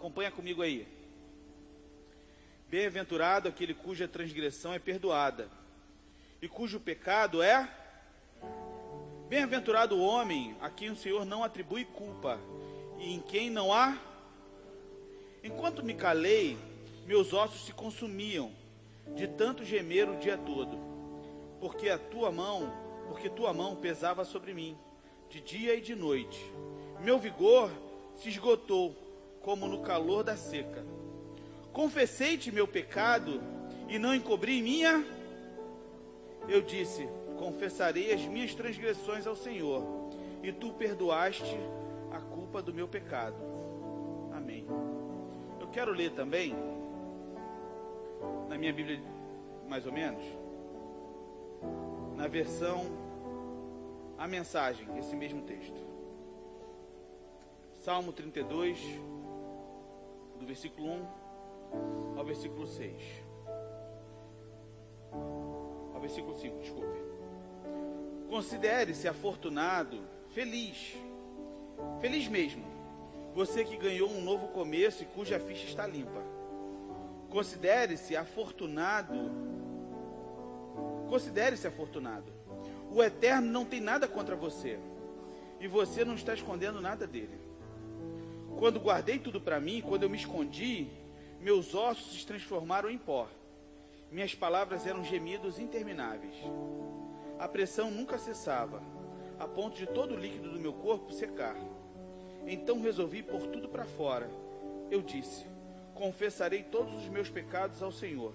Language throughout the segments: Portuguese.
Acompanha comigo aí. Bem-aventurado aquele cuja transgressão é perdoada e cujo pecado é. Bem-aventurado o homem a quem o Senhor não atribui culpa e em quem não há. Enquanto me calei, meus ossos se consumiam de tanto gemer o dia todo, porque a tua mão, porque tua mão pesava sobre mim, de dia e de noite. Meu vigor se esgotou como no calor da seca. Confessei-te meu pecado e não encobri minha. Eu disse: Confessarei as minhas transgressões ao Senhor, e tu perdoaste a culpa do meu pecado. Amém. Eu quero ler também, na minha Bíblia, mais ou menos, na versão, a mensagem, esse mesmo texto. Salmo 32, do versículo 1 ao versículo 6. Ao versículo 5, desculpe. Considere-se afortunado, feliz, feliz mesmo, você que ganhou um novo começo e cuja ficha está limpa. Considere-se afortunado, considere-se afortunado. O Eterno não tem nada contra você, e você não está escondendo nada dele. Quando guardei tudo para mim, quando eu me escondi, meus ossos se transformaram em pó. Minhas palavras eram gemidos intermináveis. A pressão nunca cessava, a ponto de todo o líquido do meu corpo secar. Então resolvi pôr tudo para fora. Eu disse: Confessarei todos os meus pecados ao Senhor.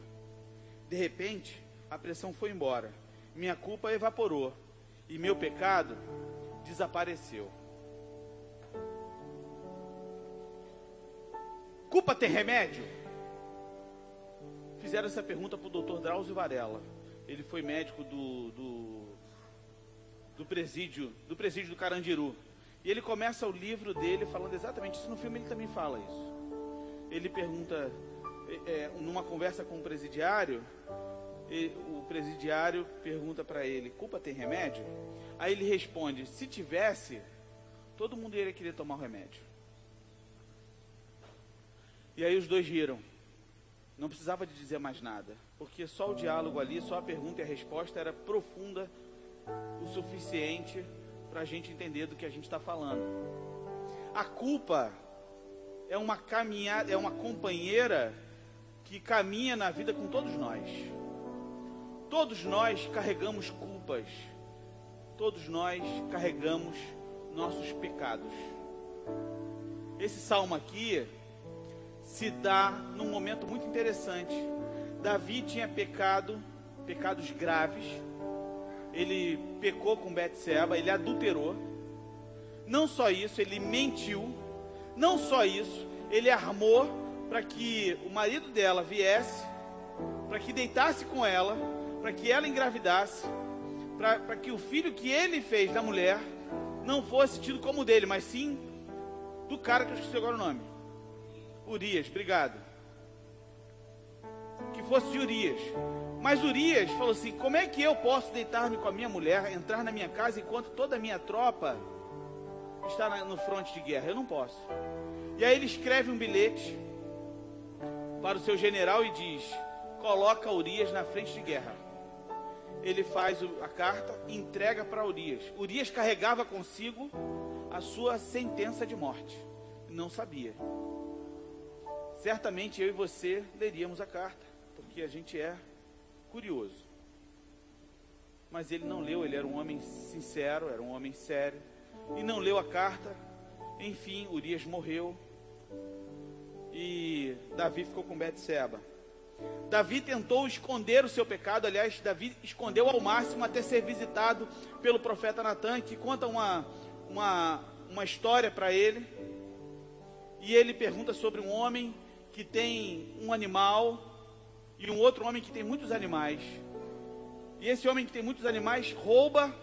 De repente, a pressão foi embora, minha culpa evaporou e meu pecado desapareceu. Culpa tem remédio? Fizeram essa pergunta para o doutor Drauzio Varela. Ele foi médico do, do, do, presídio, do presídio do Carandiru. E ele começa o livro dele falando exatamente isso. No filme ele também fala isso. Ele pergunta, é, é numa conversa com o presidiário, o presidiário pergunta para ele: culpa tem remédio? Aí ele responde: se tivesse, todo mundo iria querer tomar o remédio. E aí os dois riram. Não precisava de dizer mais nada, porque só o diálogo ali, só a pergunta e a resposta era profunda o suficiente para a gente entender do que a gente está falando. A culpa é uma caminhada, é uma companheira que caminha na vida com todos nós. Todos nós carregamos culpas. Todos nós carregamos nossos pecados. Esse salmo aqui se dá num momento muito interessante. Davi tinha pecado, pecados graves. Ele pecou com Betseba, ele adulterou. Não só isso, ele mentiu. Não só isso, ele armou para que o marido dela viesse, para que deitasse com ela, para que ela engravidasse, para que o filho que ele fez da mulher não fosse tido como dele, mas sim do cara que eu esqueci agora o nome. Urias, obrigado. Que fosse de Urias. Mas Urias falou assim: como é que eu posso deitar-me com a minha mulher, entrar na minha casa enquanto toda a minha tropa está no fronte de guerra? Eu não posso. E aí ele escreve um bilhete para o seu general e diz: coloca Urias na frente de guerra. Ele faz a carta e entrega para Urias. Urias carregava consigo a sua sentença de morte. Não sabia certamente eu e você leríamos a carta, porque a gente é curioso. Mas ele não leu, ele era um homem sincero, era um homem sério, e não leu a carta. Enfim, Urias morreu e Davi ficou com Betseba. Davi tentou esconder o seu pecado, aliás, Davi escondeu ao máximo até ser visitado pelo profeta Natan, que conta uma, uma, uma história para ele. E ele pergunta sobre um homem que tem um animal e um outro homem que tem muitos animais. E esse homem que tem muitos animais rouba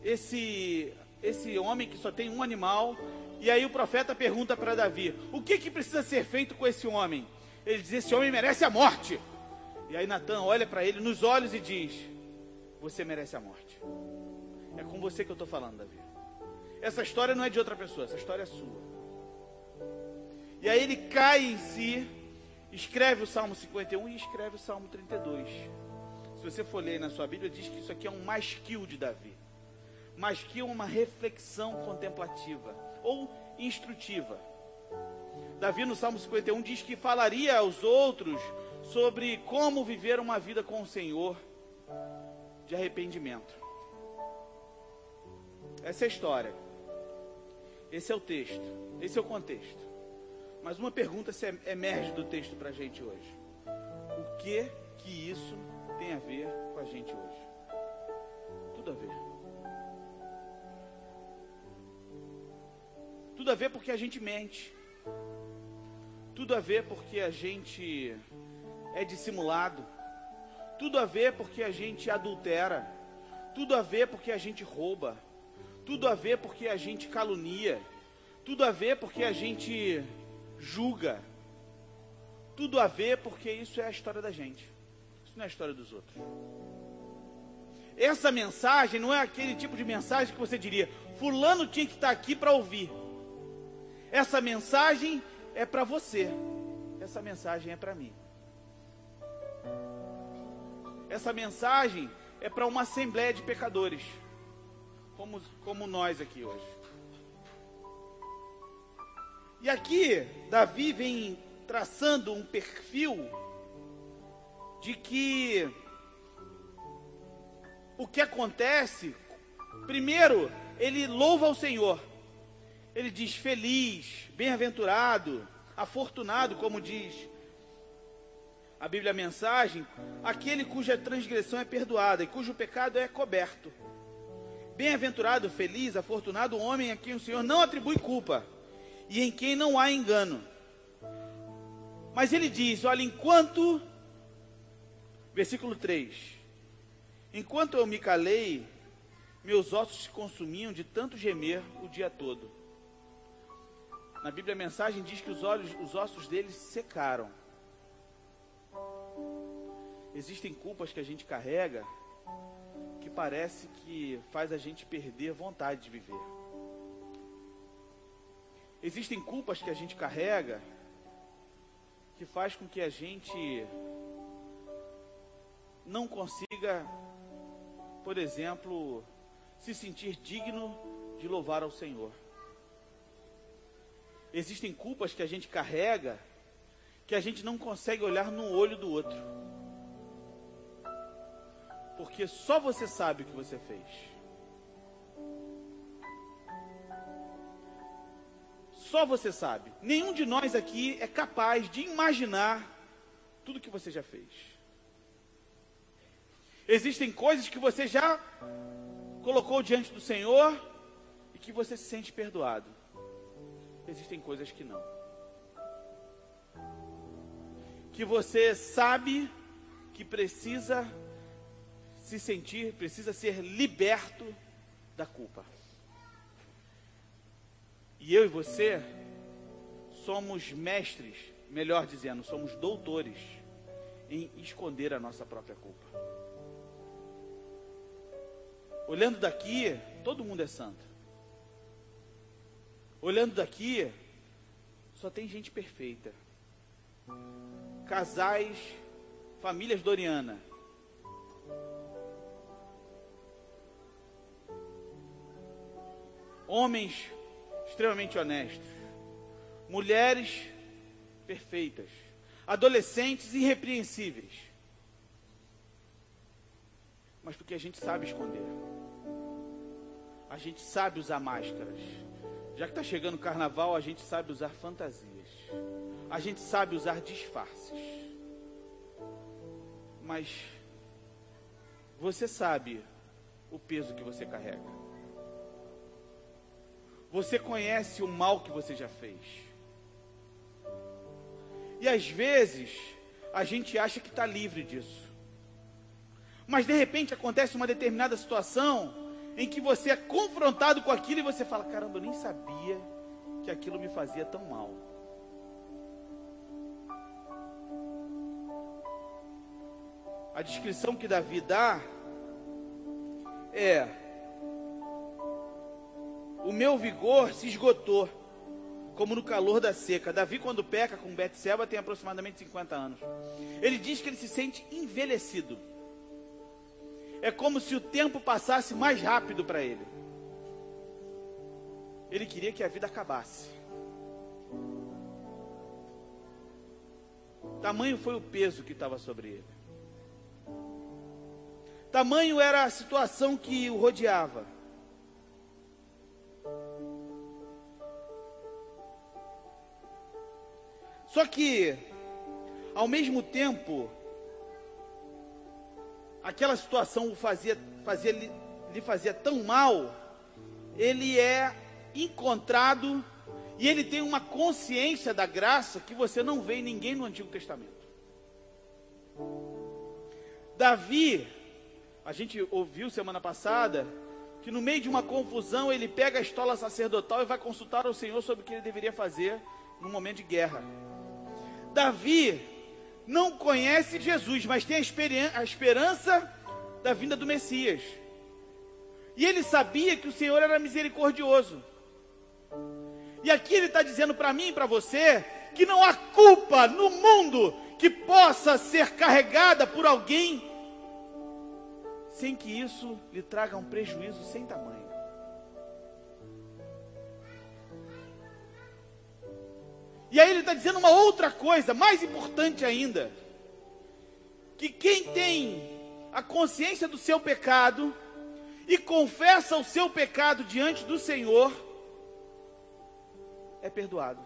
esse esse homem que só tem um animal. E aí o profeta pergunta para Davi: "O que que precisa ser feito com esse homem?" Ele diz: "Esse homem merece a morte." E aí Natan olha para ele nos olhos e diz: "Você merece a morte." É com você que eu estou falando, Davi. Essa história não é de outra pessoa, essa história é sua. E aí ele cai em si, escreve o Salmo 51 e escreve o Salmo 32. Se você for ler na sua Bíblia, diz que isso aqui é um masquil de Davi. Masquil é uma reflexão contemplativa ou instrutiva. Davi no Salmo 51 diz que falaria aos outros sobre como viver uma vida com o Senhor de arrependimento. Essa é a história. Esse é o texto. Esse é o contexto. Mas uma pergunta se emerge do texto para a gente hoje: O que que isso tem a ver com a gente hoje? Tudo a ver. Tudo a ver porque a gente mente. Tudo a ver porque a gente é dissimulado. Tudo a ver porque a gente adultera. Tudo a ver porque a gente rouba. Tudo a ver porque a gente calunia. Tudo a ver porque a gente julga. Tudo a ver porque isso é a história da gente. Isso não é a história dos outros. Essa mensagem não é aquele tipo de mensagem que você diria, fulano tinha que estar aqui para ouvir. Essa mensagem é para você. Essa mensagem é para mim. Essa mensagem é para uma assembleia de pecadores, como, como nós aqui hoje. E aqui, Davi vem traçando um perfil de que o que acontece, primeiro, ele louva o Senhor. Ele diz feliz, bem-aventurado, afortunado, como diz a Bíblia mensagem, aquele cuja transgressão é perdoada e cujo pecado é coberto. Bem-aventurado, feliz, afortunado o homem a quem o Senhor não atribui culpa e em quem não há engano. Mas ele diz: olha, enquanto, versículo 3: Enquanto eu me calei, meus ossos se consumiam de tanto gemer o dia todo. Na Bíblia a mensagem diz que os, olhos, os ossos deles secaram. Existem culpas que a gente carrega que parece que faz a gente perder vontade de viver. Existem culpas que a gente carrega que faz com que a gente não consiga, por exemplo, se sentir digno de louvar ao Senhor. Existem culpas que a gente carrega que a gente não consegue olhar no olho do outro. Porque só você sabe o que você fez. Só você sabe. Nenhum de nós aqui é capaz de imaginar tudo que você já fez. Existem coisas que você já colocou diante do Senhor e que você se sente perdoado. Existem coisas que não. Que você sabe que precisa se sentir, precisa ser liberto da culpa. E eu e você somos mestres, melhor dizendo, somos doutores em esconder a nossa própria culpa. Olhando daqui, todo mundo é santo. Olhando daqui, só tem gente perfeita. Casais, famílias Doriana, homens extremamente honestos, mulheres perfeitas, adolescentes irrepreensíveis. Mas porque a gente sabe esconder, a gente sabe usar máscaras. Já que está chegando o carnaval, a gente sabe usar fantasias, a gente sabe usar disfarces. Mas você sabe o peso que você carrega. Você conhece o mal que você já fez. E às vezes, a gente acha que está livre disso. Mas de repente acontece uma determinada situação em que você é confrontado com aquilo e você fala: caramba, eu nem sabia que aquilo me fazia tão mal. A descrição que Davi dá é: o meu vigor se esgotou, como no calor da seca. Davi, quando peca com Betseba, tem aproximadamente 50 anos. Ele diz que ele se sente envelhecido. É como se o tempo passasse mais rápido para ele. Ele queria que a vida acabasse. Tamanho foi o peso que estava sobre ele. Tamanho era a situação que o rodeava. Só que, ao mesmo tempo, aquela situação o fazia, fazia, lhe fazia tão mal, ele é encontrado e ele tem uma consciência da graça que você não vê em ninguém no Antigo Testamento. Davi, a gente ouviu semana passada, que no meio de uma confusão ele pega a estola sacerdotal e vai consultar o Senhor sobre o que ele deveria fazer no momento de guerra. Davi não conhece Jesus, mas tem a, a esperança da vinda do Messias. E ele sabia que o Senhor era misericordioso. E aqui ele está dizendo para mim e para você que não há culpa no mundo que possa ser carregada por alguém sem que isso lhe traga um prejuízo sem tamanho. E aí ele está dizendo uma outra coisa, mais importante ainda: que quem tem a consciência do seu pecado e confessa o seu pecado diante do Senhor, é perdoado.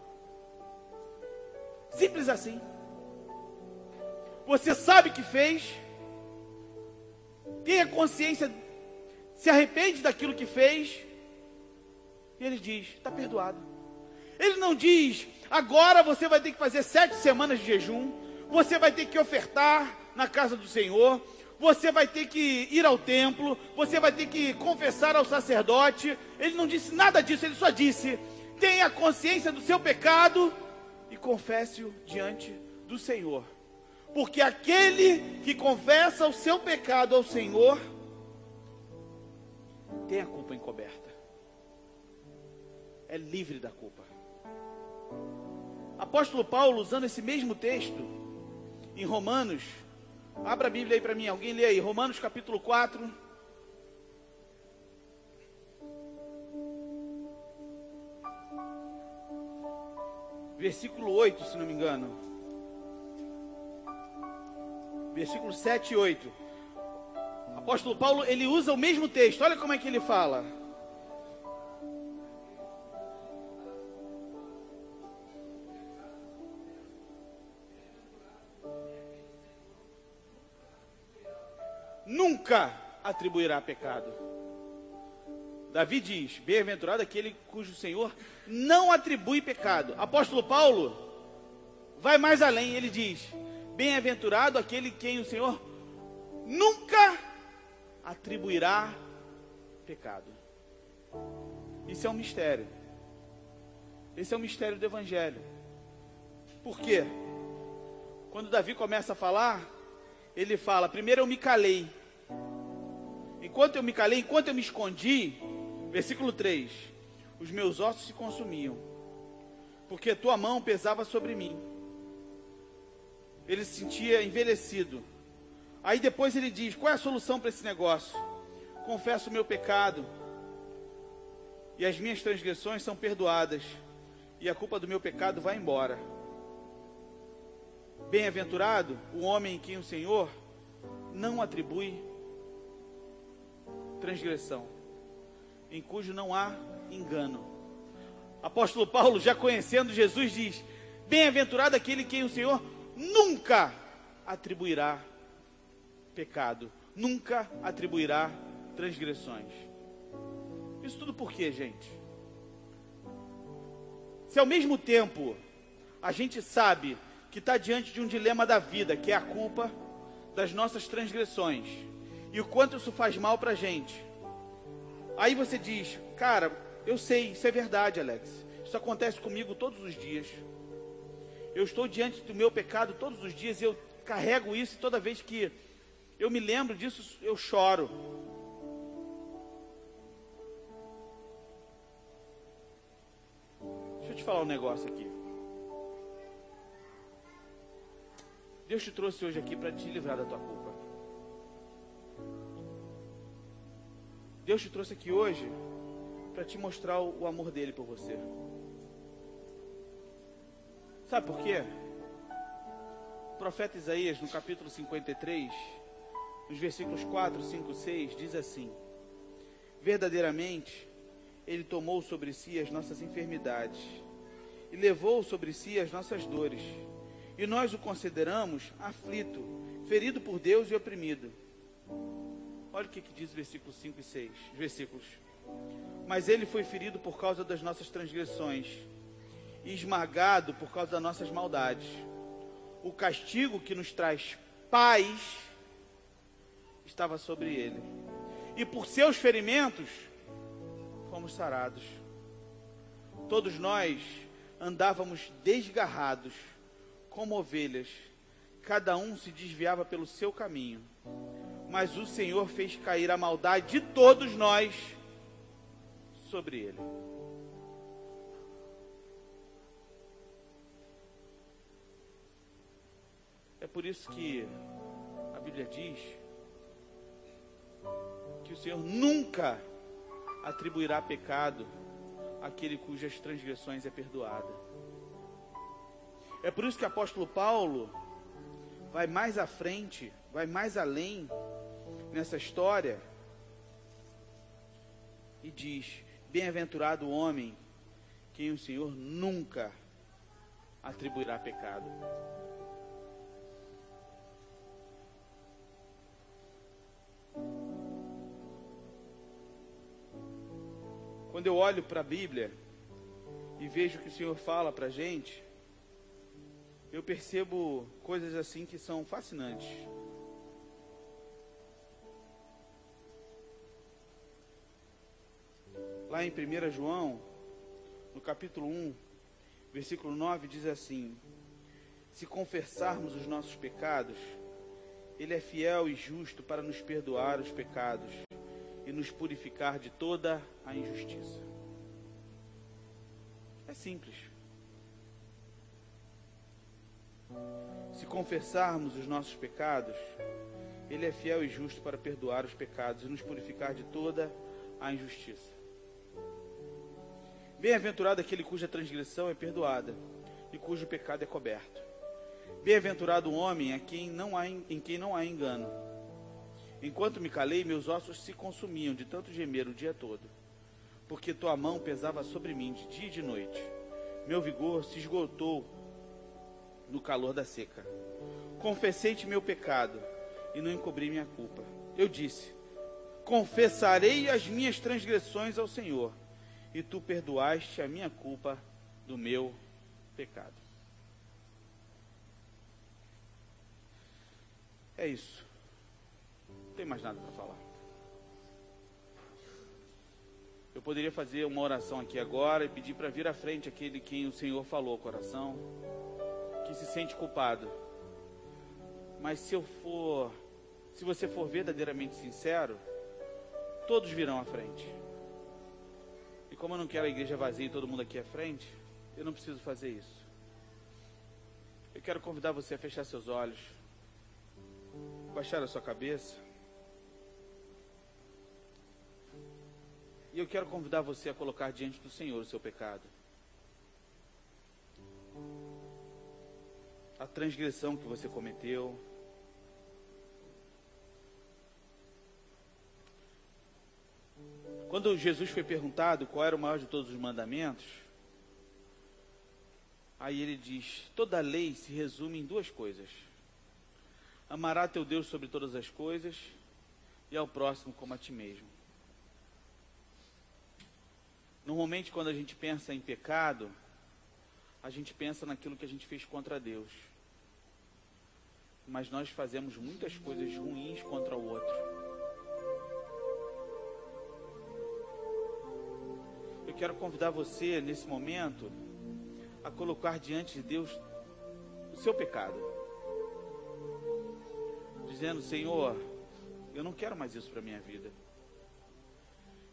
Simples assim. Você sabe que fez, tem a consciência, se arrepende daquilo que fez, e ele diz: está perdoado. Ele não diz, agora você vai ter que fazer sete semanas de jejum, você vai ter que ofertar na casa do Senhor, você vai ter que ir ao templo, você vai ter que confessar ao sacerdote. Ele não disse nada disso, ele só disse: tenha consciência do seu pecado e confesse-o diante do Senhor. Porque aquele que confessa o seu pecado ao Senhor tem a culpa encoberta. É livre da culpa. Apóstolo Paulo, usando esse mesmo texto, em Romanos, abra a Bíblia aí para mim, alguém lê aí, Romanos capítulo 4. Versículo 8, se não me engano. Versículo 7 e 8. Apóstolo Paulo, ele usa o mesmo texto. Olha como é que ele fala. Nunca atribuirá pecado. Davi diz: Bem-aventurado aquele cujo Senhor não atribui pecado. Apóstolo Paulo vai mais além, ele diz: Bem-aventurado aquele quem o Senhor nunca atribuirá pecado. Isso é um mistério. Esse é o um mistério do Evangelho. Por quê? Quando Davi começa a falar, ele fala: primeiro eu me calei, Enquanto eu me calei, enquanto eu me escondi, versículo 3: os meus ossos se consumiam, porque tua mão pesava sobre mim. Ele se sentia envelhecido. Aí depois ele diz: qual é a solução para esse negócio? Confesso o meu pecado, e as minhas transgressões são perdoadas, e a culpa do meu pecado vai embora. Bem-aventurado o homem em quem o Senhor não atribui transgressão, em cujo não há engano. Apóstolo Paulo, já conhecendo Jesus, diz: Bem-aventurado aquele quem o Senhor nunca atribuirá pecado, nunca atribuirá transgressões. Isso tudo por quê, gente? Se ao mesmo tempo a gente sabe que está diante de um dilema da vida, que é a culpa das nossas transgressões, e o quanto isso faz mal para a gente. Aí você diz, cara, eu sei, isso é verdade, Alex. Isso acontece comigo todos os dias. Eu estou diante do meu pecado todos os dias e eu carrego isso e toda vez que eu me lembro disso, eu choro. Deixa eu te falar um negócio aqui. Deus te trouxe hoje aqui para te livrar da tua culpa. Deus te trouxe aqui hoje para te mostrar o amor dele por você. Sabe por quê? O profeta Isaías, no capítulo 53, nos versículos 4, 5, 6, diz assim: Verdadeiramente, ele tomou sobre si as nossas enfermidades e levou sobre si as nossas dores. E nós o consideramos aflito, ferido por Deus e oprimido. Olha o que, que diz o versículo 5 e 6, versículos. Mas ele foi ferido por causa das nossas transgressões e esmagado por causa das nossas maldades. O castigo que nos traz paz estava sobre ele. E por seus ferimentos fomos sarados. Todos nós andávamos desgarrados, como ovelhas, cada um se desviava pelo seu caminho. Mas o Senhor fez cair a maldade de todos nós sobre ele. É por isso que a Bíblia diz que o Senhor nunca atribuirá pecado àquele cujas transgressões é perdoada. É por isso que o apóstolo Paulo vai mais à frente, vai mais além nessa história e diz: Bem-aventurado o homem quem o Senhor nunca atribuirá pecado. Quando eu olho para a Bíblia e vejo que o Senhor fala para a gente, eu percebo coisas assim que são fascinantes. Lá em 1 João, no capítulo 1, versículo 9, diz assim: Se confessarmos os nossos pecados, Ele é fiel e justo para nos perdoar os pecados e nos purificar de toda a injustiça. É simples. Se confessarmos os nossos pecados, Ele é fiel e justo para perdoar os pecados e nos purificar de toda a injustiça. Bem-aventurado aquele cuja transgressão é perdoada e cujo pecado é coberto. Bem-aventurado o homem a quem não há, em quem não há engano Enquanto me calei, meus ossos se consumiam de tanto gemer o dia todo, porque tua mão pesava sobre mim de dia e de noite. Meu vigor se esgotou no calor da seca. Confessei-te meu pecado e não encobri minha culpa. Eu disse: Confessarei as minhas transgressões ao Senhor, e tu perdoaste a minha culpa do meu pecado. É isso tem mais nada para falar. Eu poderia fazer uma oração aqui agora e pedir para vir à frente aquele quem o Senhor falou coração, que se sente culpado. Mas se eu for, se você for verdadeiramente sincero, todos virão à frente. Como eu não quero a igreja vazia e todo mundo aqui à frente, eu não preciso fazer isso. Eu quero convidar você a fechar seus olhos, baixar a sua cabeça. E eu quero convidar você a colocar diante do Senhor o seu pecado. A transgressão que você cometeu. Quando Jesus foi perguntado qual era o maior de todos os mandamentos, aí ele diz: toda lei se resume em duas coisas: amará teu Deus sobre todas as coisas e ao próximo como a ti mesmo. Normalmente, quando a gente pensa em pecado, a gente pensa naquilo que a gente fez contra Deus. Mas nós fazemos muitas coisas ruins contra o outro. Quero convidar você, nesse momento, a colocar diante de Deus o seu pecado. Dizendo: Senhor, eu não quero mais isso para a minha vida.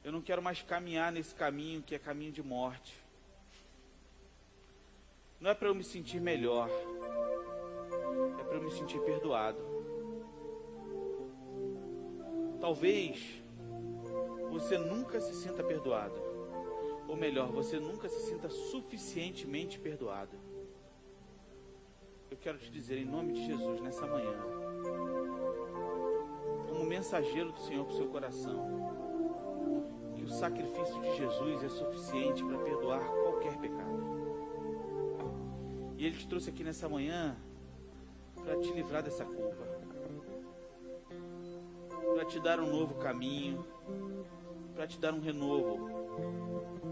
Eu não quero mais caminhar nesse caminho que é caminho de morte. não é para eu me sentir melhor, é para eu me sentir perdoado. Talvez você nunca se sinta perdoado, ou melhor, você nunca se sinta suficientemente perdoado. Eu quero te dizer em nome de Jesus nessa manhã, como mensageiro do Senhor para o seu coração, que o sacrifício de Jesus é suficiente para perdoar qualquer pecado. E Ele te trouxe aqui nessa manhã para te livrar dessa culpa, para te dar um novo caminho, para te dar um renovo.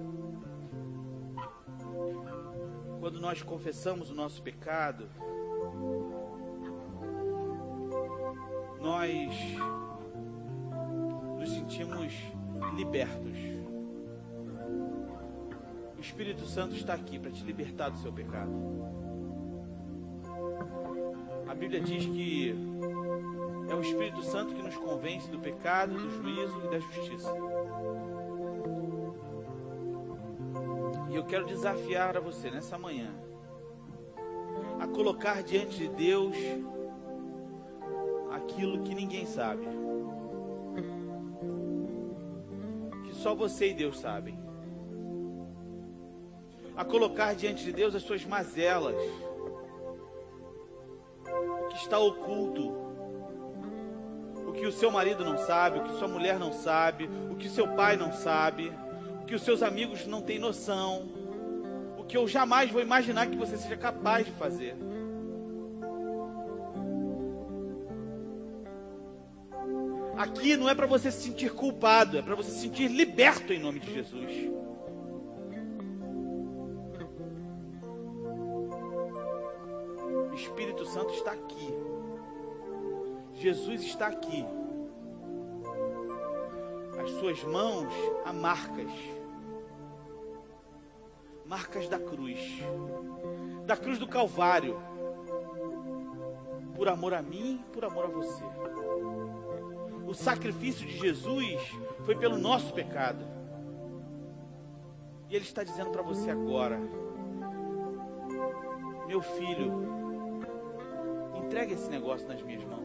Quando nós confessamos o nosso pecado, nós nos sentimos libertos. O Espírito Santo está aqui para te libertar do seu pecado. A Bíblia diz que é o Espírito Santo que nos convence do pecado, do juízo e da justiça. Eu quero desafiar a você nessa manhã a colocar diante de Deus aquilo que ninguém sabe. Que só você e Deus sabem. A colocar diante de Deus as suas mazelas. O que está oculto. O que o seu marido não sabe, o que sua mulher não sabe, o que seu pai não sabe, que os seus amigos não têm noção. O que eu jamais vou imaginar que você seja capaz de fazer. Aqui não é para você se sentir culpado, é para você se sentir liberto em nome de Jesus. O Espírito Santo está aqui. Jesus está aqui. As suas mãos há marcas marcas da cruz da cruz do Calvário por amor a mim, por amor a você. O sacrifício de Jesus foi pelo nosso pecado. E Ele está dizendo para você agora: Meu filho, entregue esse negócio nas minhas mãos.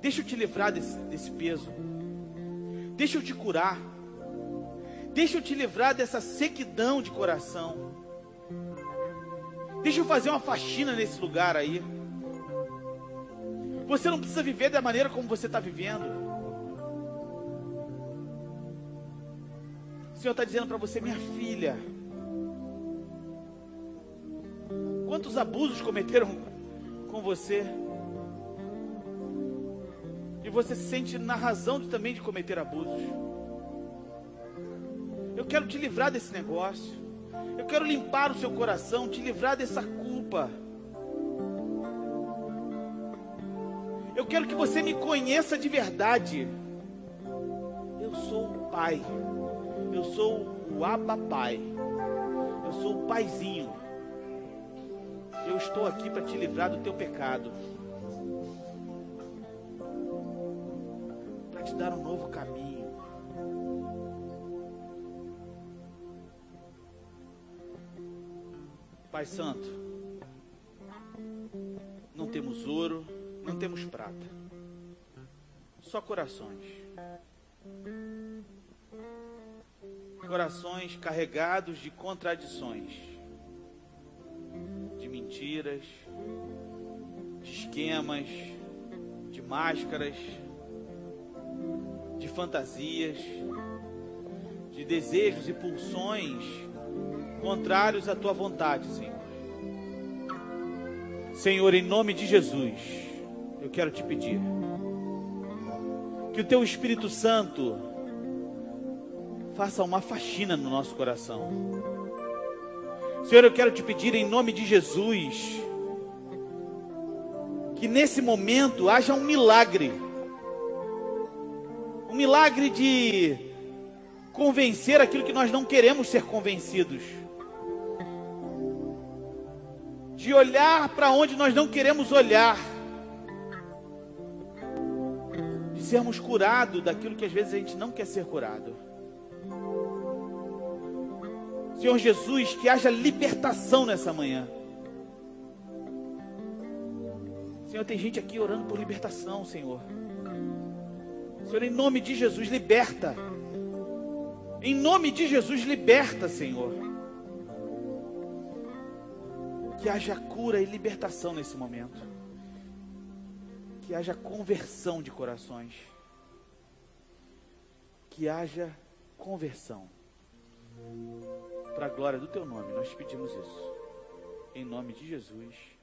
Deixa eu te livrar desse, desse peso. Deixa eu te curar. Deixa eu te livrar dessa sequidão de coração. Deixa eu fazer uma faxina nesse lugar aí. Você não precisa viver da maneira como você está vivendo. O Senhor está dizendo para você, minha filha. Quantos abusos cometeram com você? E você se sente na razão de, também de cometer abusos. Eu quero te livrar desse negócio. Eu quero limpar o seu coração, te livrar dessa culpa. Eu quero que você me conheça de verdade. Eu sou o Pai. Eu sou o Abba Pai. Eu sou o Paizinho. Eu estou aqui para te livrar do teu pecado. Para te dar um novo caminho. Pai Santo, não temos ouro não temos prata, só corações. Corações carregados de contradições, de mentiras, de esquemas, de máscaras, de fantasias, de desejos e pulsões contrários à tua vontade, Senhor. Senhor, em nome de Jesus eu quero te pedir que o teu Espírito Santo faça uma faxina no nosso coração. Senhor, eu quero te pedir em nome de Jesus que nesse momento haja um milagre. Um milagre de convencer aquilo que nós não queremos ser convencidos. De olhar para onde nós não queremos olhar sermos curados daquilo que às vezes a gente não quer ser curado. Senhor Jesus, que haja libertação nessa manhã. Senhor, tem gente aqui orando por libertação, Senhor. Senhor, em nome de Jesus, liberta. Em nome de Jesus, liberta, Senhor. Que haja cura e libertação nesse momento. Que haja conversão de corações. Que haja conversão. Para a glória do teu nome, nós pedimos isso. Em nome de Jesus.